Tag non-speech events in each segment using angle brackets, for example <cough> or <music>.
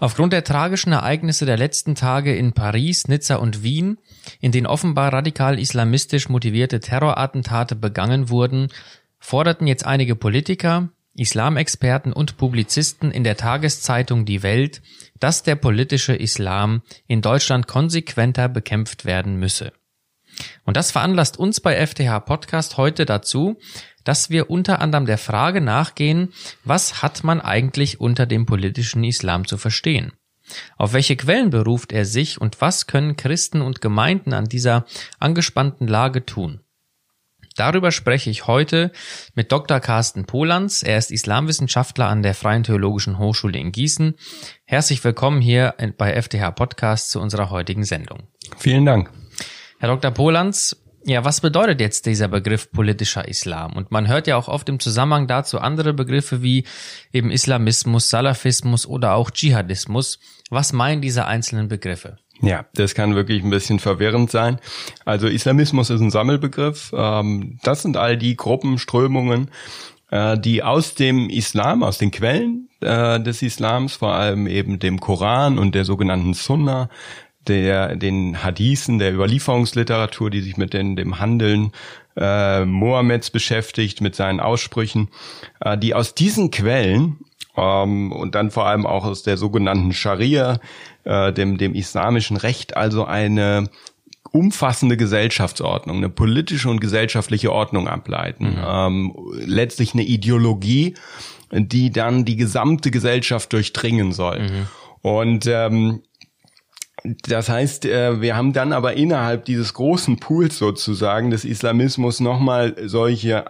Aufgrund der tragischen Ereignisse der letzten Tage in Paris, Nizza und Wien, in denen offenbar radikal islamistisch motivierte Terrorattentate begangen wurden, forderten jetzt einige Politiker, Islamexperten und Publizisten in der Tageszeitung Die Welt, dass der politische Islam in Deutschland konsequenter bekämpft werden müsse. Und das veranlasst uns bei FTH Podcast heute dazu, dass wir unter anderem der Frage nachgehen, was hat man eigentlich unter dem politischen Islam zu verstehen? Auf welche Quellen beruft er sich und was können Christen und Gemeinden an dieser angespannten Lage tun? Darüber spreche ich heute mit Dr. Carsten Polanz. Er ist Islamwissenschaftler an der Freien Theologischen Hochschule in Gießen. Herzlich willkommen hier bei FTH Podcast zu unserer heutigen Sendung. Vielen Dank. Herr Dr. Polanz, ja, was bedeutet jetzt dieser Begriff politischer Islam? Und man hört ja auch oft im Zusammenhang dazu andere Begriffe wie eben Islamismus, Salafismus oder auch Dschihadismus. Was meinen diese einzelnen Begriffe? Ja, das kann wirklich ein bisschen verwirrend sein. Also Islamismus ist ein Sammelbegriff. Ähm, das sind all die Gruppen, Strömungen, äh, die aus dem Islam, aus den Quellen äh, des Islams, vor allem eben dem Koran und der sogenannten Sunna, der, den Hadithen, der Überlieferungsliteratur, die sich mit den, dem Handeln äh, Mohammeds beschäftigt, mit seinen Aussprüchen, äh, die aus diesen Quellen ähm, und dann vor allem auch aus der sogenannten Scharia, äh, dem, dem islamischen Recht, also eine umfassende Gesellschaftsordnung, eine politische und gesellschaftliche Ordnung ableiten. Mhm. Ähm, letztlich eine Ideologie, die dann die gesamte Gesellschaft durchdringen soll. Mhm. Und ähm, das heißt, äh, wir haben dann aber innerhalb dieses großen Pools sozusagen des Islamismus nochmal solche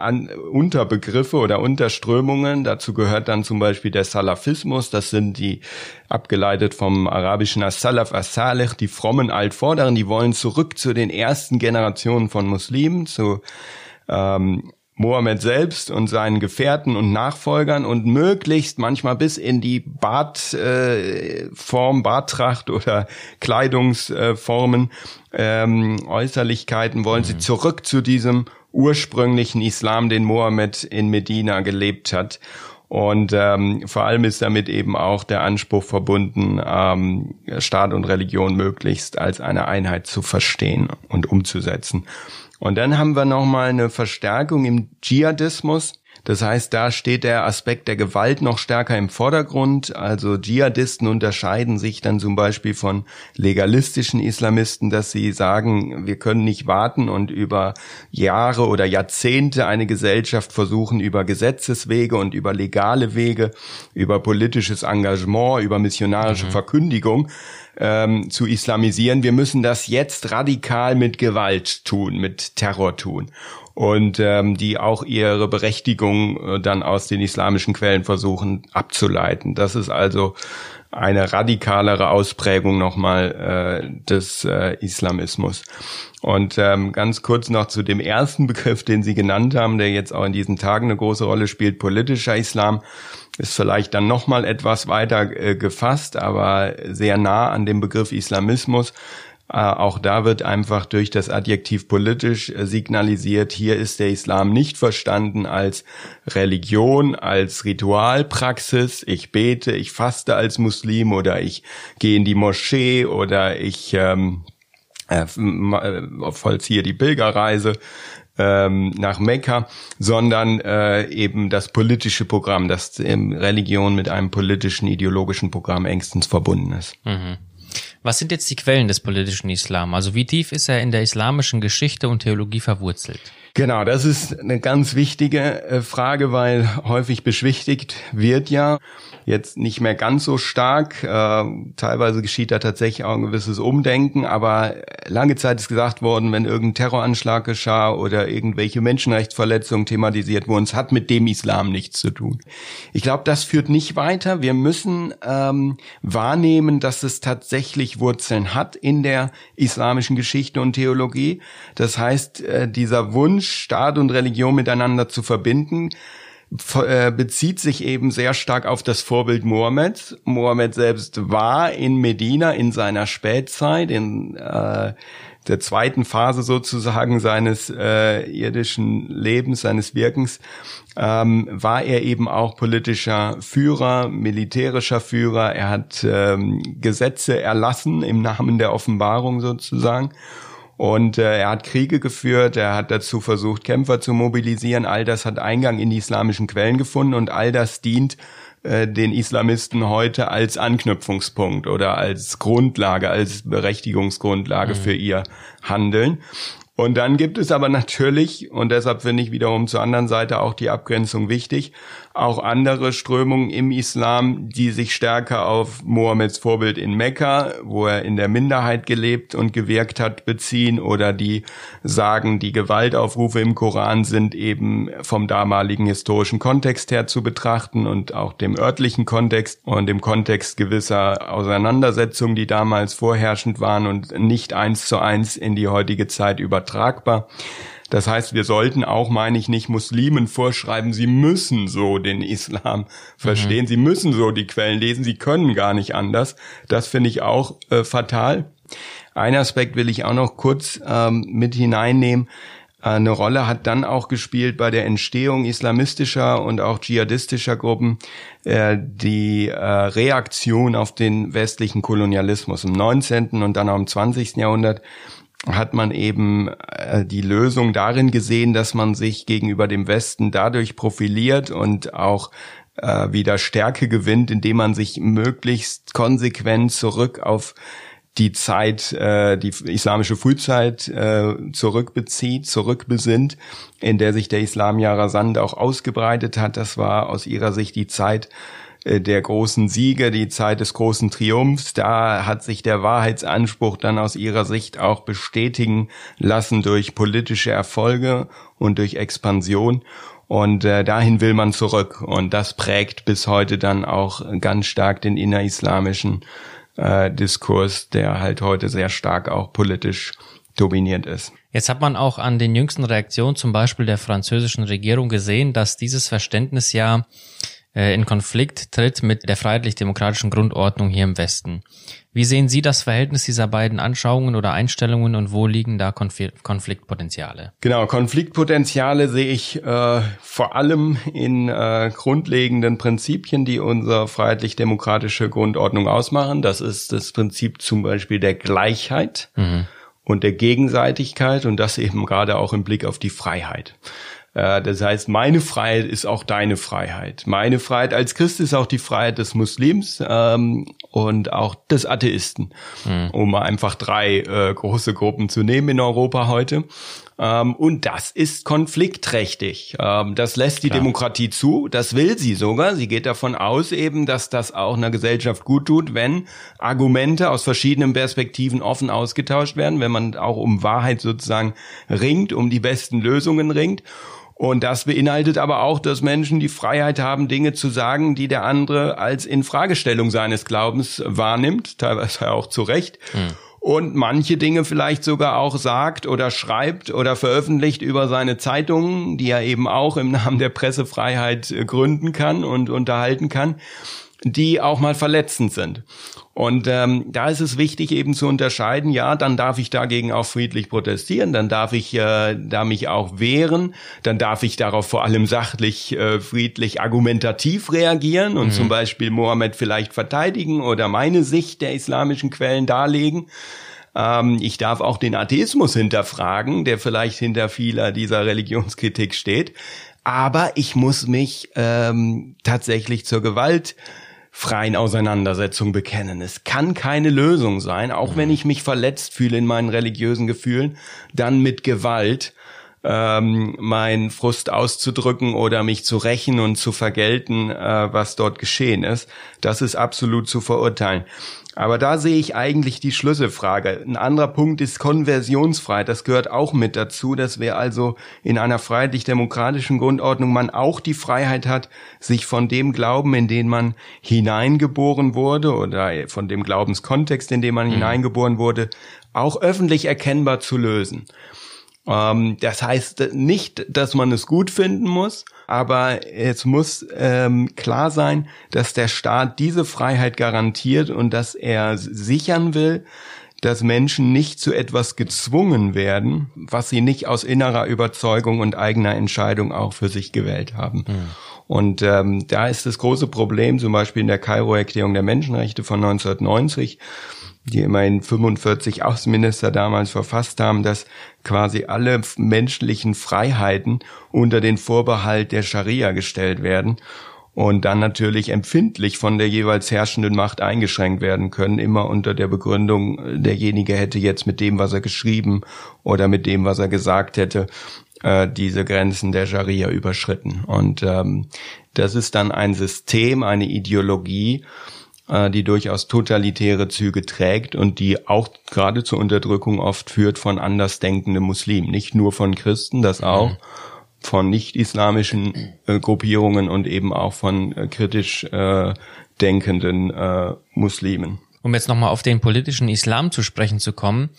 Unterbegriffe oder Unterströmungen. Dazu gehört dann zum Beispiel der Salafismus. Das sind die abgeleitet vom arabischen As-Salaf As-Salih, die frommen Altvorderen. Die wollen zurück zu den ersten Generationen von Muslimen, zu ähm, Mohammed selbst und seinen Gefährten und Nachfolgern und möglichst manchmal bis in die Bartform, äh, Barttracht oder Kleidungsformen, ähm, Äußerlichkeiten wollen mhm. sie zurück zu diesem ursprünglichen Islam, den Mohammed in Medina gelebt hat. Und ähm, vor allem ist damit eben auch der Anspruch verbunden, ähm, Staat und Religion möglichst als eine Einheit zu verstehen und umzusetzen. Und dann haben wir nochmal eine Verstärkung im Dschihadismus. Das heißt, da steht der Aspekt der Gewalt noch stärker im Vordergrund. Also Dschihadisten unterscheiden sich dann zum Beispiel von legalistischen Islamisten, dass sie sagen, wir können nicht warten und über Jahre oder Jahrzehnte eine Gesellschaft versuchen, über Gesetzeswege und über legale Wege, über politisches Engagement, über missionarische mhm. Verkündigung ähm, zu islamisieren. Wir müssen das jetzt radikal mit Gewalt tun, mit Terror tun und ähm, die auch ihre Berechtigung äh, dann aus den islamischen Quellen versuchen abzuleiten. Das ist also eine radikalere Ausprägung nochmal äh, des äh, Islamismus. Und ähm, ganz kurz noch zu dem ersten Begriff, den Sie genannt haben, der jetzt auch in diesen Tagen eine große Rolle spielt, politischer Islam ist vielleicht dann nochmal etwas weiter äh, gefasst, aber sehr nah an dem Begriff Islamismus. Äh, auch da wird einfach durch das Adjektiv politisch äh, signalisiert, hier ist der Islam nicht verstanden als Religion, als Ritualpraxis. Ich bete, ich faste als Muslim oder ich gehe in die Moschee oder ich ähm, äh, äh vollziehe die Pilgerreise, ähm, nach Mekka, sondern äh, eben das politische Programm, das ähm, Religion mit einem politischen, ideologischen Programm engstens verbunden ist. Mhm. Was sind jetzt die Quellen des politischen Islam? Also wie tief ist er in der islamischen Geschichte und Theologie verwurzelt? Genau, das ist eine ganz wichtige äh, Frage, weil häufig beschwichtigt wird ja jetzt nicht mehr ganz so stark. Äh, teilweise geschieht da tatsächlich auch ein gewisses Umdenken, aber lange Zeit ist gesagt worden, wenn irgendein Terroranschlag geschah oder irgendwelche Menschenrechtsverletzungen thematisiert wurden, es hat mit dem Islam nichts zu tun. Ich glaube, das führt nicht weiter. Wir müssen ähm, wahrnehmen, dass es tatsächlich Wurzeln hat in der islamischen Geschichte und Theologie. Das heißt, äh, dieser Wunsch, Staat und Religion miteinander zu verbinden, äh, bezieht sich eben sehr stark auf das Vorbild Mohammed. Mohammed selbst war in Medina in seiner Spätzeit, in, äh, der zweiten Phase sozusagen seines äh, irdischen Lebens, seines Wirkens, ähm, war er eben auch politischer Führer, militärischer Führer. Er hat ähm, Gesetze erlassen im Namen der Offenbarung sozusagen. Und äh, er hat Kriege geführt, er hat dazu versucht, Kämpfer zu mobilisieren. All das hat Eingang in die islamischen Quellen gefunden und all das dient äh, den Islamisten heute als Anknüpfungspunkt oder als Grundlage, als Berechtigungsgrundlage mhm. für ihr Handeln. Und dann gibt es aber natürlich, und deshalb finde ich wiederum zur anderen Seite auch die Abgrenzung wichtig, auch andere Strömungen im Islam, die sich stärker auf Mohammeds Vorbild in Mekka, wo er in der Minderheit gelebt und gewirkt hat, beziehen oder die sagen, die Gewaltaufrufe im Koran sind eben vom damaligen historischen Kontext her zu betrachten und auch dem örtlichen Kontext und dem Kontext gewisser Auseinandersetzungen, die damals vorherrschend waren und nicht eins zu eins in die heutige Zeit übertragbar. Das heißt, wir sollten auch, meine ich nicht, Muslimen vorschreiben, sie müssen so den Islam verstehen, mhm. sie müssen so die Quellen lesen, sie können gar nicht anders. Das finde ich auch äh, fatal. Ein Aspekt will ich auch noch kurz ähm, mit hineinnehmen. Äh, eine Rolle hat dann auch gespielt bei der Entstehung islamistischer und auch dschihadistischer Gruppen äh, die äh, Reaktion auf den westlichen Kolonialismus im 19. und dann auch im 20. Jahrhundert hat man eben äh, die Lösung darin gesehen, dass man sich gegenüber dem Westen dadurch profiliert und auch äh, wieder Stärke gewinnt, indem man sich möglichst konsequent zurück auf die Zeit, äh, die islamische Frühzeit äh, zurückbezieht, zurückbesinnt, in der sich der Islam ja rasant auch ausgebreitet hat. Das war aus ihrer Sicht die Zeit der großen Siege, die Zeit des großen Triumphs. Da hat sich der Wahrheitsanspruch dann aus ihrer Sicht auch bestätigen lassen durch politische Erfolge und durch Expansion. Und äh, dahin will man zurück. Und das prägt bis heute dann auch ganz stark den innerislamischen äh, Diskurs, der halt heute sehr stark auch politisch dominiert ist. Jetzt hat man auch an den jüngsten Reaktionen zum Beispiel der französischen Regierung gesehen, dass dieses Verständnis ja äh, in Konflikt tritt mit der freiheitlich-demokratischen Grundordnung hier im Westen. Wie sehen Sie das Verhältnis dieser beiden Anschauungen oder Einstellungen und wo liegen da Konfliktpotenziale? Genau, Konfliktpotenziale sehe ich äh, vor allem in äh, grundlegenden Prinzipien, die unsere freiheitlich-demokratische Grundordnung ausmachen. Das ist das Prinzip zum Beispiel der Gleichheit mhm. und der Gegenseitigkeit und das eben gerade auch im Blick auf die Freiheit. Äh, das heißt, meine Freiheit ist auch deine Freiheit. Meine Freiheit als Christ ist auch die Freiheit des Muslims ähm, und auch des Atheisten, mhm. um einfach drei äh, große Gruppen zu nehmen in Europa heute. Ähm, und das ist konfliktträchtig. Ähm, das lässt die Klar. Demokratie zu. Das will sie sogar. Sie geht davon aus eben, dass das auch einer Gesellschaft gut tut, wenn Argumente aus verschiedenen Perspektiven offen ausgetauscht werden, wenn man auch um Wahrheit sozusagen ringt, um die besten Lösungen ringt. Und das beinhaltet aber auch, dass Menschen die Freiheit haben, Dinge zu sagen, die der andere als Infragestellung seines Glaubens wahrnimmt, teilweise auch zu Recht. Mhm. Und manche Dinge vielleicht sogar auch sagt oder schreibt oder veröffentlicht über seine Zeitungen, die er eben auch im Namen der Pressefreiheit gründen kann und unterhalten kann die auch mal verletzend sind. Und ähm, da ist es wichtig eben zu unterscheiden, ja, dann darf ich dagegen auch friedlich protestieren, dann darf ich äh, da mich auch wehren, dann darf ich darauf vor allem sachlich, äh, friedlich, argumentativ reagieren und mhm. zum Beispiel Mohammed vielleicht verteidigen oder meine Sicht der islamischen Quellen darlegen. Ähm, ich darf auch den Atheismus hinterfragen, der vielleicht hinter vieler dieser Religionskritik steht. Aber ich muss mich ähm, tatsächlich zur Gewalt freien Auseinandersetzung bekennen. Es kann keine Lösung sein, auch wenn ich mich verletzt fühle in meinen religiösen Gefühlen, dann mit Gewalt ähm, meinen Frust auszudrücken oder mich zu rächen und zu vergelten, äh, was dort geschehen ist. Das ist absolut zu verurteilen. Aber da sehe ich eigentlich die Schlüsselfrage. Ein anderer Punkt ist Konversionsfreiheit. Das gehört auch mit dazu, dass wir also in einer freiheitlich-demokratischen Grundordnung man auch die Freiheit hat, sich von dem Glauben, in den man hineingeboren wurde oder von dem Glaubenskontext, in dem man mhm. hineingeboren wurde, auch öffentlich erkennbar zu lösen. Ähm, das heißt nicht, dass man es gut finden muss, aber es muss ähm, klar sein, dass der Staat diese Freiheit garantiert und dass er sichern will, dass Menschen nicht zu etwas gezwungen werden, was sie nicht aus innerer Überzeugung und eigener Entscheidung auch für sich gewählt haben. Mhm. Und ähm, da ist das große Problem, zum Beispiel in der Kairo-Erklärung der Menschenrechte von 1990, die immerhin 45 Außenminister damals verfasst haben, dass quasi alle menschlichen Freiheiten unter den Vorbehalt der Scharia gestellt werden und dann natürlich empfindlich von der jeweils herrschenden Macht eingeschränkt werden können, immer unter der Begründung, derjenige hätte jetzt mit dem, was er geschrieben oder mit dem, was er gesagt hätte, äh, diese Grenzen der Scharia überschritten. Und ähm, das ist dann ein System, eine Ideologie, die durchaus totalitäre Züge trägt und die auch gerade zur Unterdrückung oft führt von andersdenkenden Muslimen, nicht nur von Christen, das auch. Mhm von nicht-islamischen äh, Gruppierungen und eben auch von äh, kritisch äh, denkenden äh, Muslimen. Um jetzt nochmal auf den politischen Islam zu sprechen zu kommen,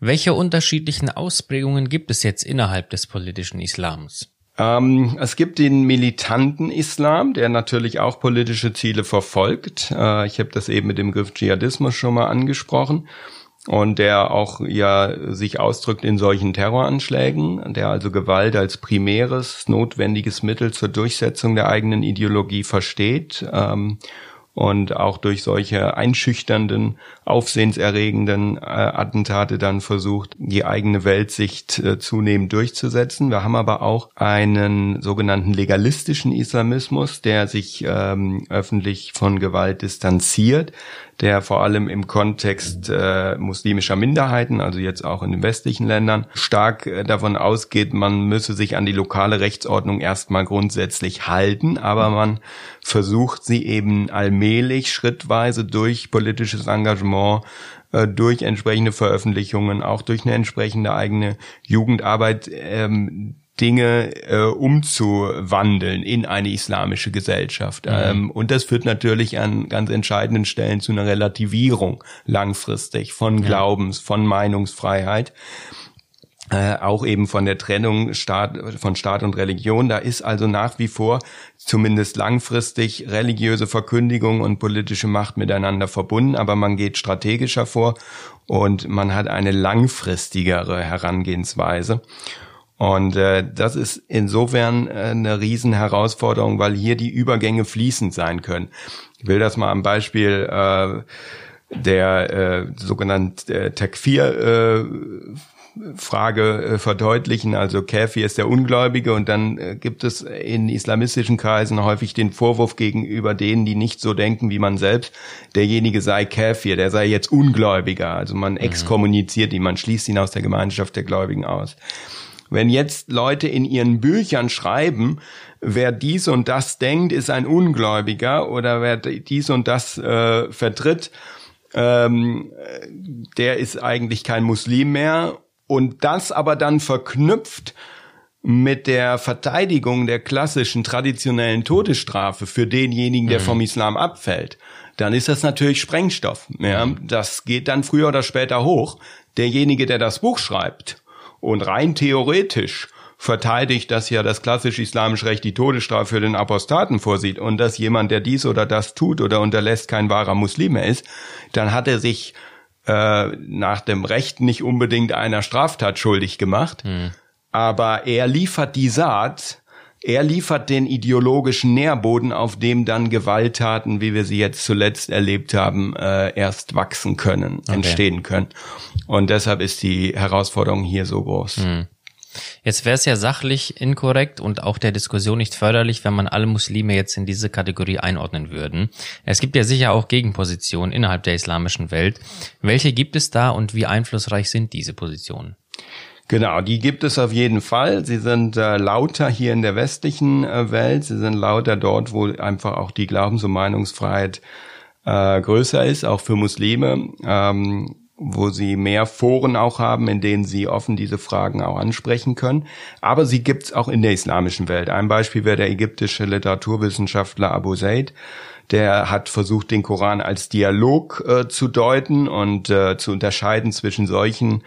welche unterschiedlichen Ausprägungen gibt es jetzt innerhalb des politischen Islams? Ähm, es gibt den militanten Islam, der natürlich auch politische Ziele verfolgt. Äh, ich habe das eben mit dem Begriff Dschihadismus schon mal angesprochen und der auch ja sich ausdrückt in solchen Terroranschlägen, der also Gewalt als primäres, notwendiges Mittel zur Durchsetzung der eigenen Ideologie versteht ähm, und auch durch solche einschüchternden, aufsehenserregenden äh, Attentate dann versucht, die eigene Weltsicht äh, zunehmend durchzusetzen. Wir haben aber auch einen sogenannten legalistischen Islamismus, der sich ähm, öffentlich von Gewalt distanziert, der vor allem im Kontext äh, muslimischer Minderheiten, also jetzt auch in den westlichen Ländern, stark äh, davon ausgeht, man müsse sich an die lokale Rechtsordnung erstmal grundsätzlich halten, aber man versucht sie eben allmählich, schrittweise durch politisches Engagement äh, durch entsprechende Veröffentlichungen, auch durch eine entsprechende eigene Jugendarbeit ähm, Dinge äh, umzuwandeln in eine islamische Gesellschaft. Mhm. Ähm, und das führt natürlich an ganz entscheidenden Stellen zu einer Relativierung langfristig von Glaubens, ja. von Meinungsfreiheit. Äh, auch eben von der Trennung Staat, von Staat und Religion. Da ist also nach wie vor zumindest langfristig religiöse Verkündigung und politische Macht miteinander verbunden, aber man geht strategischer vor und man hat eine langfristigere Herangehensweise. Und äh, das ist insofern äh, eine Riesenherausforderung, weil hier die Übergänge fließend sein können. Ich will das mal am Beispiel äh, der äh, sogenannten äh, Takfir äh, Frage äh, verdeutlichen. Also Kafir ist der Ungläubige und dann äh, gibt es in islamistischen Kreisen häufig den Vorwurf gegenüber denen, die nicht so denken wie man selbst, derjenige sei Kafir, der sei jetzt Ungläubiger. Also man mhm. exkommuniziert ihn, man schließt ihn aus der Gemeinschaft der Gläubigen aus. Wenn jetzt Leute in ihren Büchern schreiben, wer dies und das denkt, ist ein Ungläubiger oder wer dies und das äh, vertritt, ähm, der ist eigentlich kein Muslim mehr. Und das aber dann verknüpft mit der Verteidigung der klassischen traditionellen Todesstrafe für denjenigen, der mhm. vom Islam abfällt, dann ist das natürlich Sprengstoff. Ja, das geht dann früher oder später hoch. Derjenige, der das Buch schreibt und rein theoretisch verteidigt, dass ja das klassische islamische Recht die Todesstrafe für den Apostaten vorsieht und dass jemand, der dies oder das tut oder unterlässt, kein wahrer Muslim mehr ist, dann hat er sich äh, nach dem Recht nicht unbedingt einer Straftat schuldig gemacht, hm. aber er liefert die Saat, er liefert den ideologischen Nährboden, auf dem dann Gewalttaten, wie wir sie jetzt zuletzt erlebt haben, äh, erst wachsen können, okay. entstehen können. Und deshalb ist die Herausforderung hier so groß. Hm. Jetzt wäre es ja sachlich inkorrekt und auch der Diskussion nicht förderlich, wenn man alle Muslime jetzt in diese Kategorie einordnen würden. Es gibt ja sicher auch Gegenpositionen innerhalb der islamischen Welt. Welche gibt es da und wie einflussreich sind diese Positionen? Genau, die gibt es auf jeden Fall. Sie sind äh, lauter hier in der westlichen äh, Welt. Sie sind lauter dort, wo einfach auch die Glaubens- und Meinungsfreiheit äh, größer ist, auch für Muslime, ähm, wo sie mehr Foren auch haben, in denen sie offen diese Fragen auch ansprechen können. Aber sie gibt's auch in der islamischen Welt. Ein Beispiel wäre der ägyptische Literaturwissenschaftler Abu Zaid. Der hat versucht, den Koran als Dialog äh, zu deuten und äh, zu unterscheiden zwischen solchen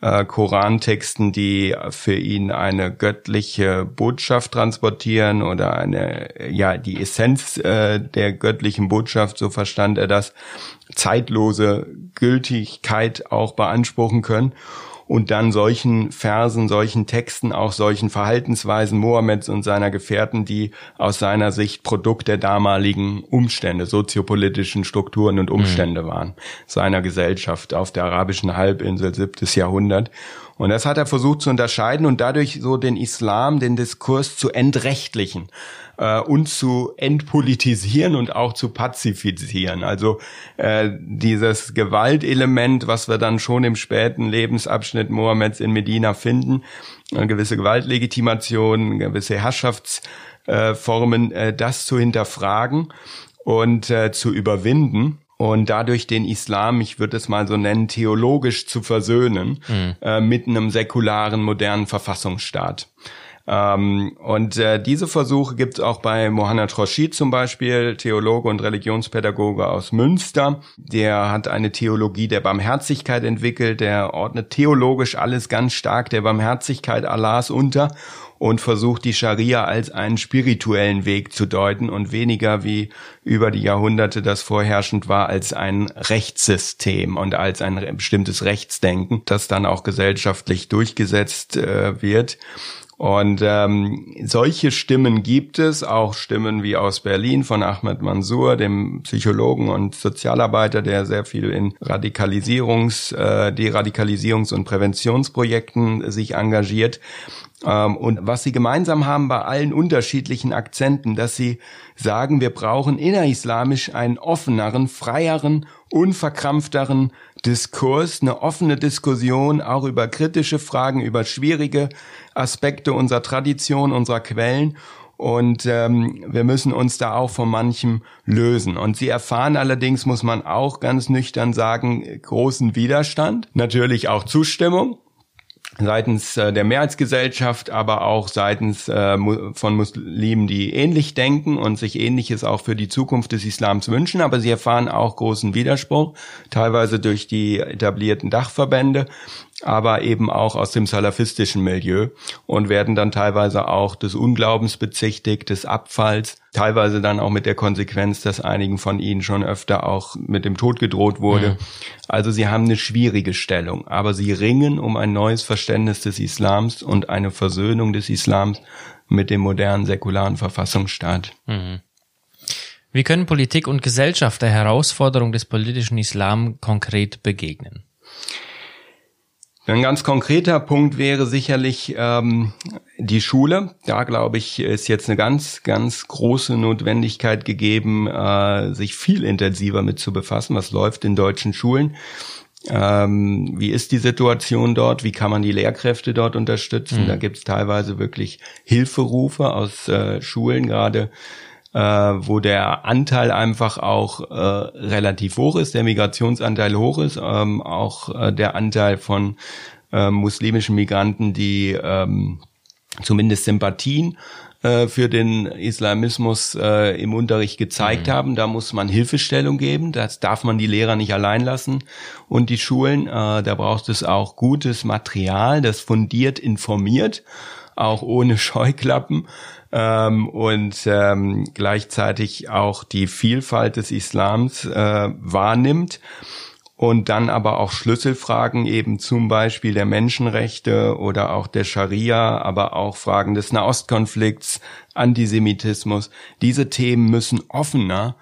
äh, Korantexten, die für ihn eine göttliche Botschaft transportieren oder eine, ja, die Essenz äh, der göttlichen Botschaft, so verstand er das, zeitlose Gültigkeit auch beanspruchen können und dann solchen Versen, solchen Texten, auch solchen Verhaltensweisen Mohammeds und seiner Gefährten, die aus seiner Sicht Produkt der damaligen Umstände, soziopolitischen Strukturen und Umstände mhm. waren, seiner Gesellschaft auf der arabischen Halbinsel siebtes Jahrhundert. Und das hat er versucht zu unterscheiden und dadurch so den Islam, den Diskurs zu entrechtlichen äh, und zu entpolitisieren und auch zu pazifizieren. Also äh, dieses Gewaltelement, was wir dann schon im späten Lebensabschnitt Mohammeds in Medina finden, eine gewisse Gewaltlegitimation, gewisse Herrschaftsformen, äh, das zu hinterfragen und äh, zu überwinden und dadurch den Islam, ich würde es mal so nennen, theologisch zu versöhnen mhm. äh, mit einem säkularen, modernen Verfassungsstaat. Ähm, und äh, diese Versuche gibt es auch bei Mohanad Roshid zum Beispiel, Theologe und Religionspädagoge aus Münster. Der hat eine Theologie der Barmherzigkeit entwickelt, der ordnet theologisch alles ganz stark der Barmherzigkeit Allahs unter und versucht die Scharia als einen spirituellen Weg zu deuten und weniger wie über die Jahrhunderte das vorherrschend war als ein Rechtssystem und als ein bestimmtes Rechtsdenken, das dann auch gesellschaftlich durchgesetzt äh, wird. Und ähm, solche Stimmen gibt es, auch Stimmen wie aus Berlin von Ahmed Mansour, dem Psychologen und Sozialarbeiter, der sehr viel in Radikalisierungs-, äh, Deradikalisierungs- und Präventionsprojekten sich engagiert. Ähm, und was sie gemeinsam haben bei allen unterschiedlichen Akzenten, dass sie sagen, wir brauchen innerislamisch einen offeneren, freieren, unverkrampfteren Diskurs, eine offene Diskussion auch über kritische Fragen, über schwierige Aspekte unserer Tradition, unserer Quellen. Und ähm, wir müssen uns da auch von manchem lösen. Und sie erfahren allerdings, muss man auch ganz nüchtern sagen, großen Widerstand. Natürlich auch Zustimmung seitens äh, der Mehrheitsgesellschaft, aber auch seitens äh, von Muslimen, die ähnlich denken und sich Ähnliches auch für die Zukunft des Islams wünschen. Aber sie erfahren auch großen Widerspruch, teilweise durch die etablierten Dachverbände, aber eben auch aus dem salafistischen Milieu und werden dann teilweise auch des Unglaubens bezichtigt, des Abfalls, teilweise dann auch mit der Konsequenz, dass einigen von ihnen schon öfter auch mit dem Tod gedroht wurde. Mhm. Also sie haben eine schwierige Stellung, aber sie ringen um ein neues Verständnis des Islams und eine Versöhnung des Islams mit dem modernen säkularen Verfassungsstaat. Mhm. Wie können Politik und Gesellschaft der Herausforderung des politischen Islam konkret begegnen? Ein ganz konkreter Punkt wäre sicherlich ähm, die Schule. Da glaube ich, ist jetzt eine ganz, ganz große Notwendigkeit gegeben, äh, sich viel intensiver mit zu befassen. Was läuft in deutschen Schulen? Ähm, wie ist die Situation dort? Wie kann man die Lehrkräfte dort unterstützen? Mhm. Da gibt es teilweise wirklich Hilferufe aus äh, Schulen, gerade äh, wo der Anteil einfach auch äh, relativ hoch ist, der Migrationsanteil hoch ist, ähm, auch äh, der Anteil von äh, muslimischen Migranten, die ähm, zumindest Sympathien äh, für den Islamismus äh, im Unterricht gezeigt mhm. haben. Da muss man Hilfestellung geben. Das darf man die Lehrer nicht allein lassen und die Schulen. Äh, da braucht es auch gutes Material, das fundiert informiert, auch ohne <laughs> Scheuklappen ähm, und ähm, gleichzeitig auch die Vielfalt des Islams äh, wahrnimmt und dann aber auch Schlüsselfragen eben zum Beispiel der Menschenrechte oder auch der Scharia, aber auch Fragen des Nahostkonflikts, Antisemitismus. Diese Themen müssen offener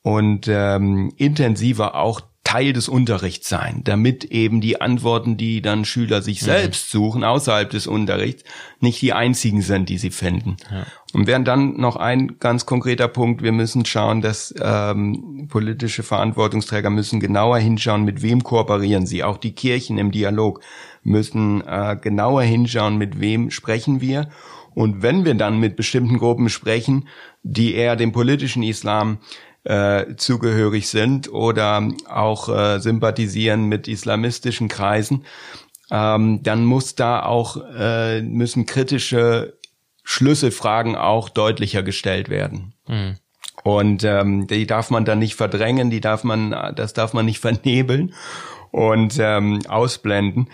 und ähm, intensiver auch Teil des Unterrichts sein, damit eben die Antworten, die dann Schüler sich mhm. selbst suchen, außerhalb des Unterrichts, nicht die einzigen sind, die sie finden. Ja. Und während dann noch ein ganz konkreter Punkt, wir müssen schauen, dass ähm, politische Verantwortungsträger müssen genauer hinschauen, mit wem kooperieren sie. Auch die Kirchen im Dialog müssen äh, genauer hinschauen, mit wem sprechen wir. Und wenn wir dann mit bestimmten Gruppen sprechen, die eher dem politischen Islam äh, zugehörig sind oder auch äh, sympathisieren mit islamistischen Kreisen, ähm, dann muss da auch äh, müssen kritische Schlüsselfragen auch deutlicher gestellt werden. Mhm. Und ähm, die darf man dann nicht verdrängen, die darf man, das darf man nicht vernebeln und ähm, ausblenden.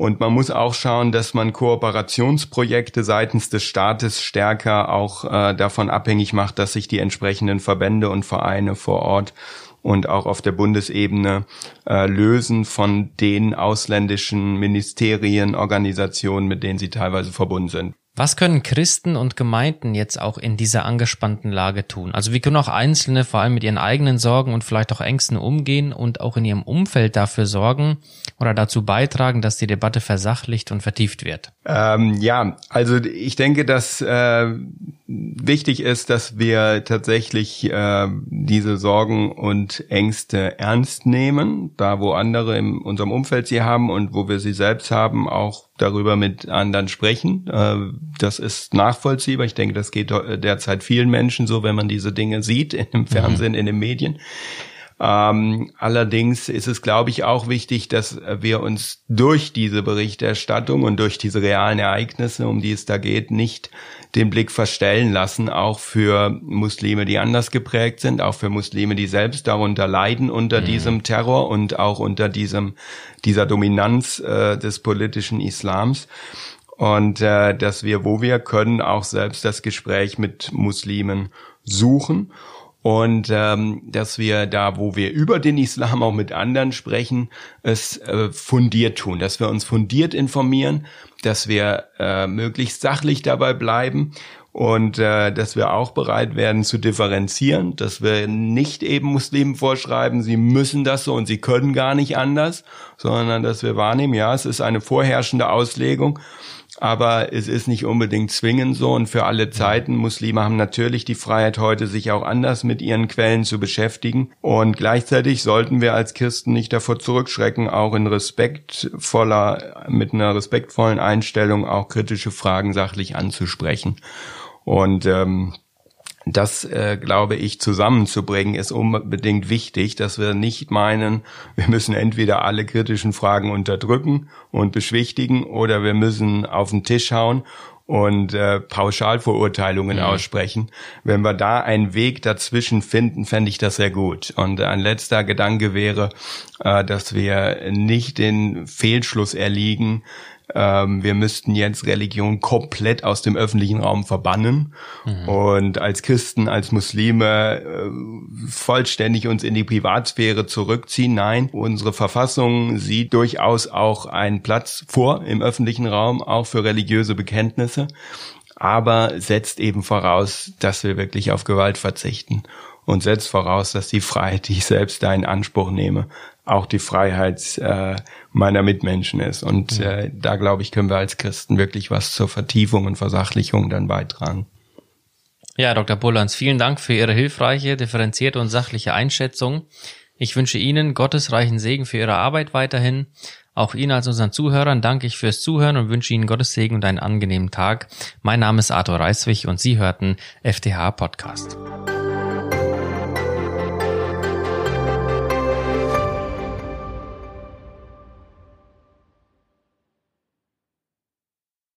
Und man muss auch schauen, dass man Kooperationsprojekte seitens des Staates stärker auch äh, davon abhängig macht, dass sich die entsprechenden Verbände und Vereine vor Ort und auch auf der Bundesebene äh, lösen von den ausländischen Ministerien, Organisationen, mit denen sie teilweise verbunden sind. Was können Christen und Gemeinden jetzt auch in dieser angespannten Lage tun? Also wie können auch Einzelne vor allem mit ihren eigenen Sorgen und vielleicht auch Ängsten umgehen und auch in ihrem Umfeld dafür sorgen oder dazu beitragen, dass die Debatte versachlicht und vertieft wird? Ähm, ja, also ich denke, dass äh, wichtig ist, dass wir tatsächlich äh, diese Sorgen und Ängste ernst nehmen, da wo andere in unserem Umfeld sie haben und wo wir sie selbst haben, auch darüber mit anderen sprechen. Äh, das ist nachvollziehbar. Ich denke, das geht derzeit vielen Menschen so, wenn man diese Dinge sieht, im Fernsehen, mhm. in den Medien. Ähm, allerdings ist es, glaube ich, auch wichtig, dass wir uns durch diese Berichterstattung und durch diese realen Ereignisse, um die es da geht, nicht den Blick verstellen lassen, auch für Muslime, die anders geprägt sind, auch für Muslime, die selbst darunter leiden unter mhm. diesem Terror und auch unter diesem dieser Dominanz äh, des politischen Islams und äh, dass wir, wo wir können, auch selbst das Gespräch mit Muslimen suchen und ähm, dass wir da, wo wir über den Islam auch mit anderen sprechen, es äh, fundiert tun, dass wir uns fundiert informieren, dass wir äh, möglichst sachlich dabei bleiben und äh, dass wir auch bereit werden zu differenzieren, dass wir nicht eben Muslimen vorschreiben, sie müssen das so und sie können gar nicht anders, sondern dass wir wahrnehmen, ja, es ist eine vorherrschende Auslegung aber es ist nicht unbedingt zwingend so und für alle Zeiten. Muslime haben natürlich die Freiheit heute, sich auch anders mit ihren Quellen zu beschäftigen und gleichzeitig sollten wir als Christen nicht davor zurückschrecken, auch in respektvoller, mit einer respektvollen Einstellung auch kritische Fragen sachlich anzusprechen. Und ähm, das, äh, glaube ich, zusammenzubringen, ist unbedingt wichtig, dass wir nicht meinen, wir müssen entweder alle kritischen Fragen unterdrücken und beschwichtigen oder wir müssen auf den Tisch hauen und äh, Pauschalverurteilungen mhm. aussprechen. Wenn wir da einen Weg dazwischen finden, fände ich das sehr gut. Und ein letzter Gedanke wäre, äh, dass wir nicht den Fehlschluss erliegen, ähm, wir müssten jetzt Religion komplett aus dem öffentlichen Raum verbannen mhm. und als Christen, als Muslime äh, vollständig uns in die Privatsphäre zurückziehen. Nein, unsere Verfassung sieht durchaus auch einen Platz vor im öffentlichen Raum, auch für religiöse Bekenntnisse, aber setzt eben voraus, dass wir wirklich auf Gewalt verzichten und setzt voraus, dass die Freiheit, die ich selbst da in Anspruch nehme, auch die Freiheit äh, meiner Mitmenschen ist. Und mhm. äh, da glaube ich, können wir als Christen wirklich was zur Vertiefung und Versachlichung dann beitragen. Ja, Dr. Bullans, vielen Dank für Ihre hilfreiche, differenzierte und sachliche Einschätzung. Ich wünsche Ihnen gottesreichen Segen für Ihre Arbeit weiterhin. Auch Ihnen als unseren Zuhörern danke ich fürs Zuhören und wünsche Ihnen Gottes Segen und einen angenehmen Tag. Mein Name ist Arthur Reiswig und Sie hörten FTH Podcast.